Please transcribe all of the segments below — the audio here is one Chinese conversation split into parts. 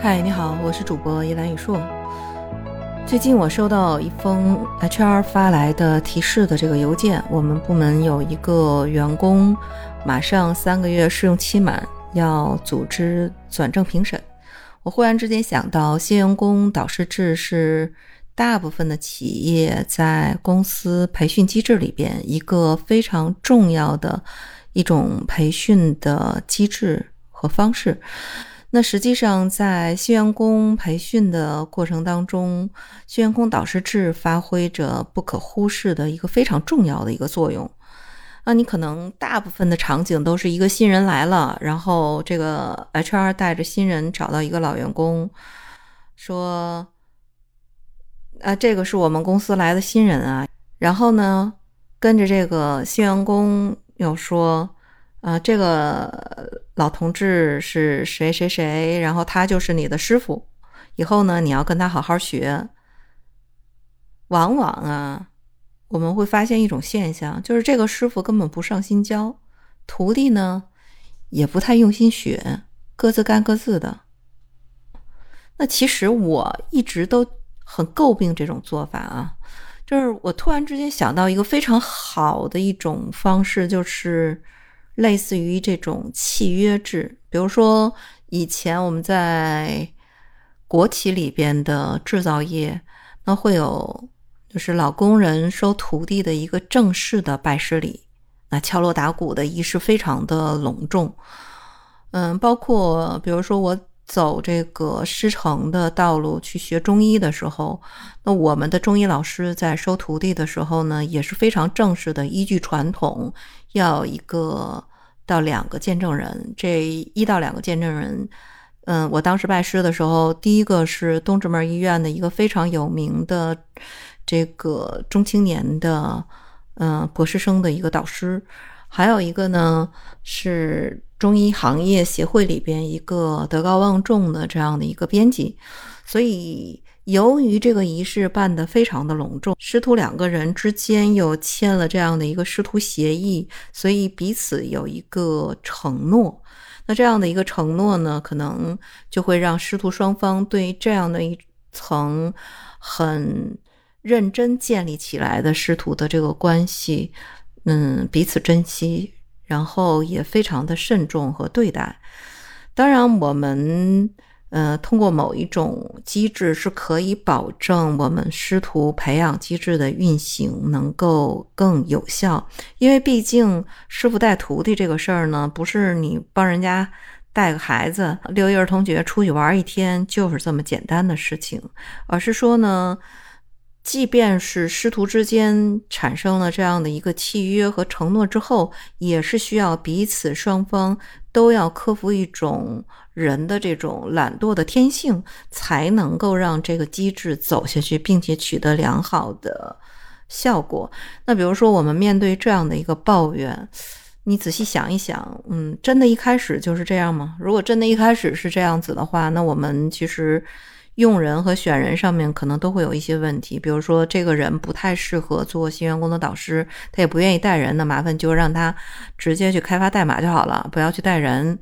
嗨，你好，我是主播叶兰雨硕。最近我收到一封 HR 发来的提示的这个邮件，我们部门有一个员工马上三个月试用期满，要组织转正评审。我忽然之间想到，新员工导师制是大部分的企业在公司培训机制里边一个非常重要的一种培训的机制和方式。那实际上，在新员工培训的过程当中，新员工导师制发挥着不可忽视的一个非常重要的一个作用。那你可能大部分的场景都是一个新人来了，然后这个 HR 带着新人找到一个老员工，说：“啊，这个是我们公司来的新人啊。”然后呢，跟着这个新员工又说。啊，这个老同志是谁谁谁？然后他就是你的师傅，以后呢，你要跟他好好学。往往啊，我们会发现一种现象，就是这个师傅根本不上心教，徒弟呢也不太用心学，各自干各自的。那其实我一直都很诟病这种做法啊，就是我突然之间想到一个非常好的一种方式，就是。类似于这种契约制，比如说以前我们在国企里边的制造业，那会有就是老工人收徒弟的一个正式的拜师礼，那敲锣打鼓的仪式非常的隆重。嗯，包括比如说我走这个师承的道路去学中医的时候，那我们的中医老师在收徒弟的时候呢，也是非常正式的，依据传统要一个。到两个见证人，这一到两个见证人，嗯，我当时拜师的时候，第一个是东直门医院的一个非常有名的这个中青年的，嗯，博士生的一个导师，还有一个呢是中医行业协会里边一个德高望重的这样的一个编辑，所以。由于这个仪式办得非常的隆重，师徒两个人之间又签了这样的一个师徒协议，所以彼此有一个承诺。那这样的一个承诺呢，可能就会让师徒双方对这样的一层很认真建立起来的师徒的这个关系，嗯，彼此珍惜，然后也非常的慎重和对待。当然，我们。呃，通过某一种机制是可以保证我们师徒培养机制的运行能够更有效，因为毕竟师傅带徒弟这个事儿呢，不是你帮人家带个孩子、六一儿童节出去玩一天就是这么简单的事情，而是说呢。即便是师徒之间产生了这样的一个契约和承诺之后，也是需要彼此双方都要克服一种人的这种懒惰的天性，才能够让这个机制走下去，并且取得良好的效果。那比如说，我们面对这样的一个抱怨，你仔细想一想，嗯，真的一开始就是这样吗？如果真的一开始是这样子的话，那我们其实。用人和选人上面可能都会有一些问题，比如说这个人不太适合做新员工的导师，他也不愿意带人，那麻烦就让他直接去开发代码就好了，不要去带人。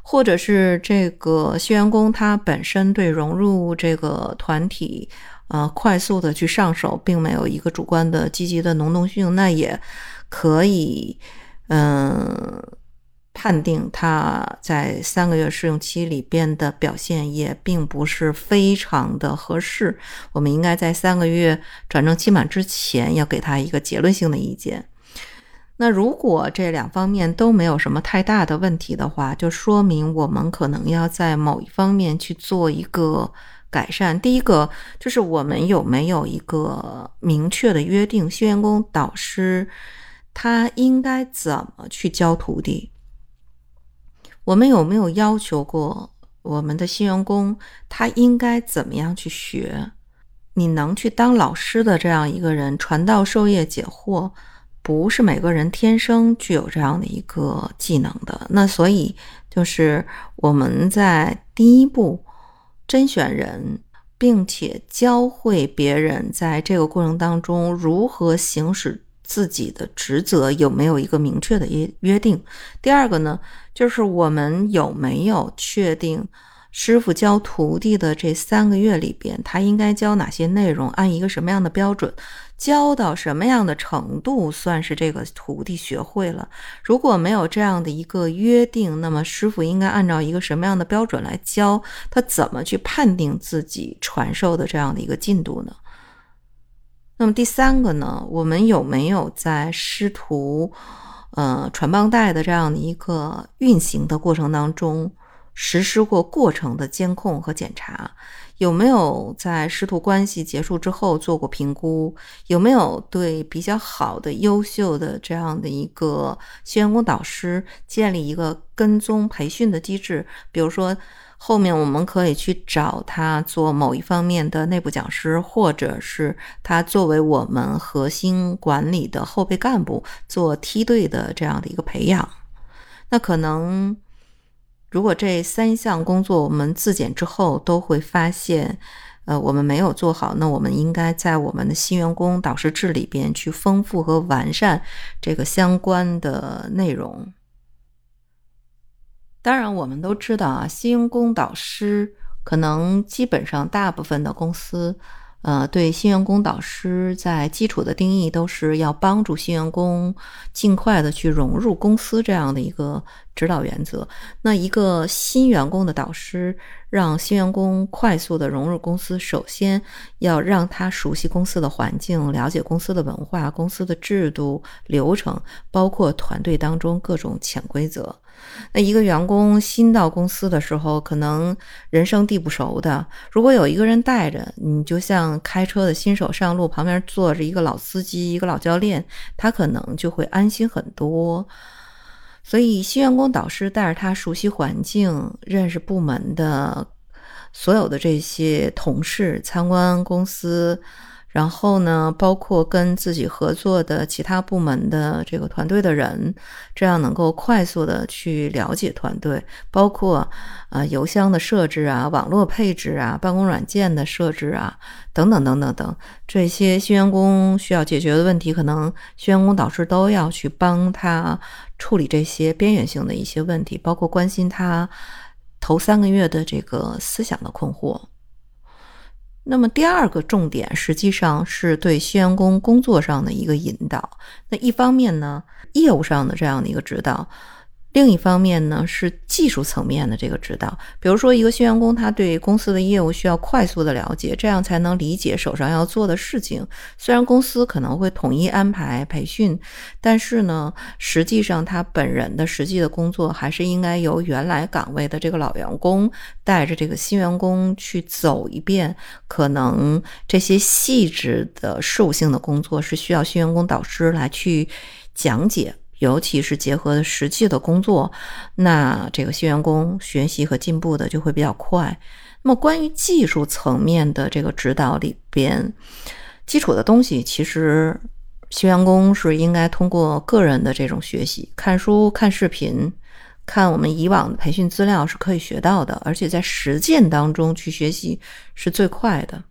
或者是这个新员工他本身对融入这个团体，呃，快速的去上手，并没有一个主观的积极的能动性，那也可以，嗯。判定他在三个月试用期里边的表现也并不是非常的合适，我们应该在三个月转正期满之前要给他一个结论性的意见。那如果这两方面都没有什么太大的问题的话，就说明我们可能要在某一方面去做一个改善。第一个就是我们有没有一个明确的约定，新员工导师他应该怎么去教徒弟？我们有没有要求过我们的新员工，他应该怎么样去学？你能去当老师的这样一个人，传道授业解惑，不是每个人天生具有这样的一个技能的。那所以就是我们在第一步甄选人，并且教会别人在这个过程当中如何行使。自己的职责有没有一个明确的约约定？第二个呢，就是我们有没有确定师傅教徒弟的这三个月里边，他应该教哪些内容？按一个什么样的标准？教到什么样的程度算是这个徒弟学会了？如果没有这样的一个约定，那么师傅应该按照一个什么样的标准来教？他怎么去判定自己传授的这样的一个进度呢？那么第三个呢？我们有没有在师徒呃传帮带的这样的一个运行的过程当中，实施过过程的监控和检查？有没有在师徒关系结束之后做过评估？有没有对比较好的、优秀的这样的一个新员工导师建立一个跟踪培训的机制？比如说，后面我们可以去找他做某一方面的内部讲师，或者是他作为我们核心管理的后备干部做梯队的这样的一个培养。那可能。如果这三项工作我们自检之后都会发现，呃，我们没有做好，那我们应该在我们的新员工导师制里边去丰富和完善这个相关的内容。当然，我们都知道啊，新员工导师可能基本上大部分的公司。呃，对新员工导师在基础的定义都是要帮助新员工尽快的去融入公司这样的一个指导原则。那一个新员工的导师让新员工快速的融入公司，首先要让他熟悉公司的环境，了解公司的文化、公司的制度、流程，包括团队当中各种潜规则。那一个员工新到公司的时候，可能人生地不熟的。如果有一个人带着，你就像开车的新手上路，旁边坐着一个老司机、一个老教练，他可能就会安心很多。所以，新员工导师带着他熟悉环境，认识部门的所有的这些同事，参观公司。然后呢，包括跟自己合作的其他部门的这个团队的人，这样能够快速的去了解团队，包括啊邮箱的设置啊、网络配置啊、办公软件的设置啊等等等等等这些新员工需要解决的问题，可能新员工导师都要去帮他处理这些边缘性的一些问题，包括关心他头三个月的这个思想的困惑。那么第二个重点，实际上是对新员工工作上的一个引导。那一方面呢，业务上的这样的一个指导。另一方面呢，是技术层面的这个指导。比如说，一个新员工，他对公司的业务需要快速的了解，这样才能理解手上要做的事情。虽然公司可能会统一安排培训，但是呢，实际上他本人的实际的工作还是应该由原来岗位的这个老员工带着这个新员工去走一遍。可能这些细致的事务性的工作是需要新员工导师来去讲解。尤其是结合实际的工作，那这个新员工学习和进步的就会比较快。那么关于技术层面的这个指导里边，基础的东西其实新员工是应该通过个人的这种学习，看书、看视频、看我们以往的培训资料是可以学到的，而且在实践当中去学习是最快的。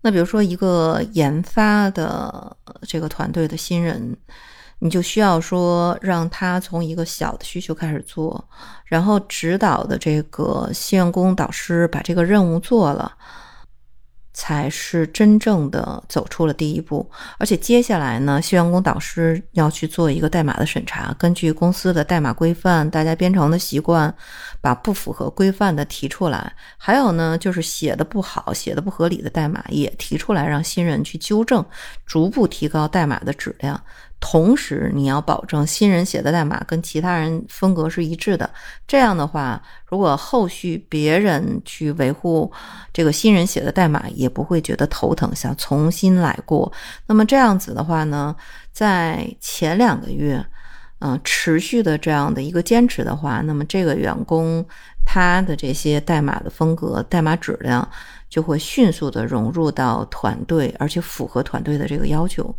那比如说一个研发的这个团队的新人。你就需要说让他从一个小的需求开始做，然后指导的这个新员工导师把这个任务做了。才是真正的走出了第一步，而且接下来呢，新员工导师要去做一个代码的审查，根据公司的代码规范，大家编程的习惯，把不符合规范的提出来，还有呢，就是写的不好、写的不合理的代码也提出来，让新人去纠正，逐步提高代码的质量。同时，你要保证新人写的代码跟其他人风格是一致的。这样的话，如果后续别人去维护这个新人写的代码，也不会觉得头疼，想重新来过。那么这样子的话呢，在前两个月，嗯，持续的这样的一个坚持的话，那么这个员工他的这些代码的风格、代码质量就会迅速的融入到团队，而且符合团队的这个要求。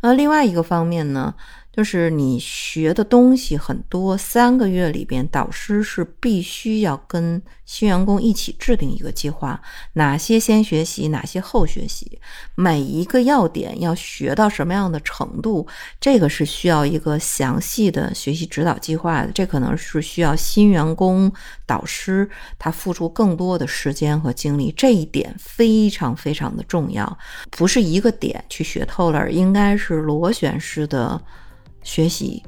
那另外一个方面呢，就是你学的东西很多，三个月里边，导师是必须要跟新员工一起制定一个计划，哪些先学习，哪些后学习，每一个要点要学到什么样的程度，这个是需要一个详细的学习指导计划的。这可能是需要新员工导师他付出更多的时间和精力，这一点非常非常的重要，不是一个点去学透了，应该是螺旋式的。学习，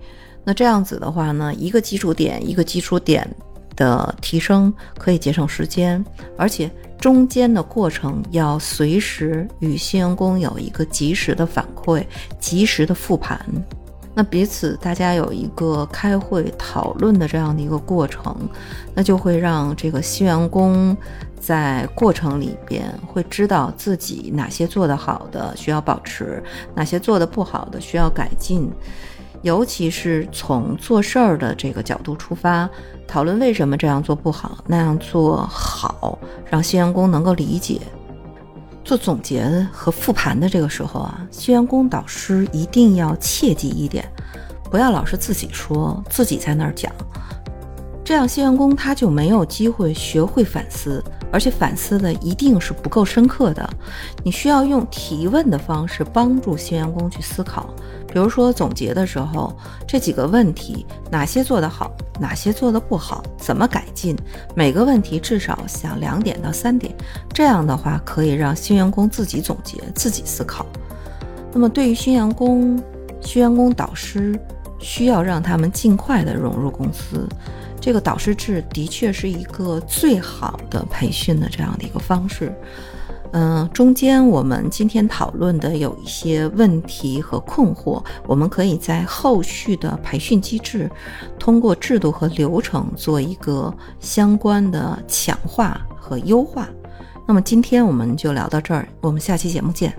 那这样子的话呢，一个基础点一个基础点的提升可以节省时间，而且中间的过程要随时与新员工有一个及时的反馈、及时的复盘，那彼此大家有一个开会讨论的这样的一个过程，那就会让这个新员工在过程里边会知道自己哪些做得好的需要保持，哪些做得不好的需要改进。尤其是从做事儿的这个角度出发，讨论为什么这样做不好，那样做好，让新员工能够理解。做总结和复盘的这个时候啊，新员工导师一定要切记一点，不要老是自己说，自己在那儿讲。这样新员工他就没有机会学会反思，而且反思的一定是不够深刻的。你需要用提问的方式帮助新员工去思考。比如说总结的时候，这几个问题哪些做得好，哪些做得不好，怎么改进？每个问题至少想两点到三点，这样的话可以让新员工自己总结、自己思考。那么对于新员工，新员工导师需要让他们尽快的融入公司。这个导师制的确是一个最好的培训的这样的一个方式，嗯，中间我们今天讨论的有一些问题和困惑，我们可以在后续的培训机制，通过制度和流程做一个相关的强化和优化。那么今天我们就聊到这儿，我们下期节目见。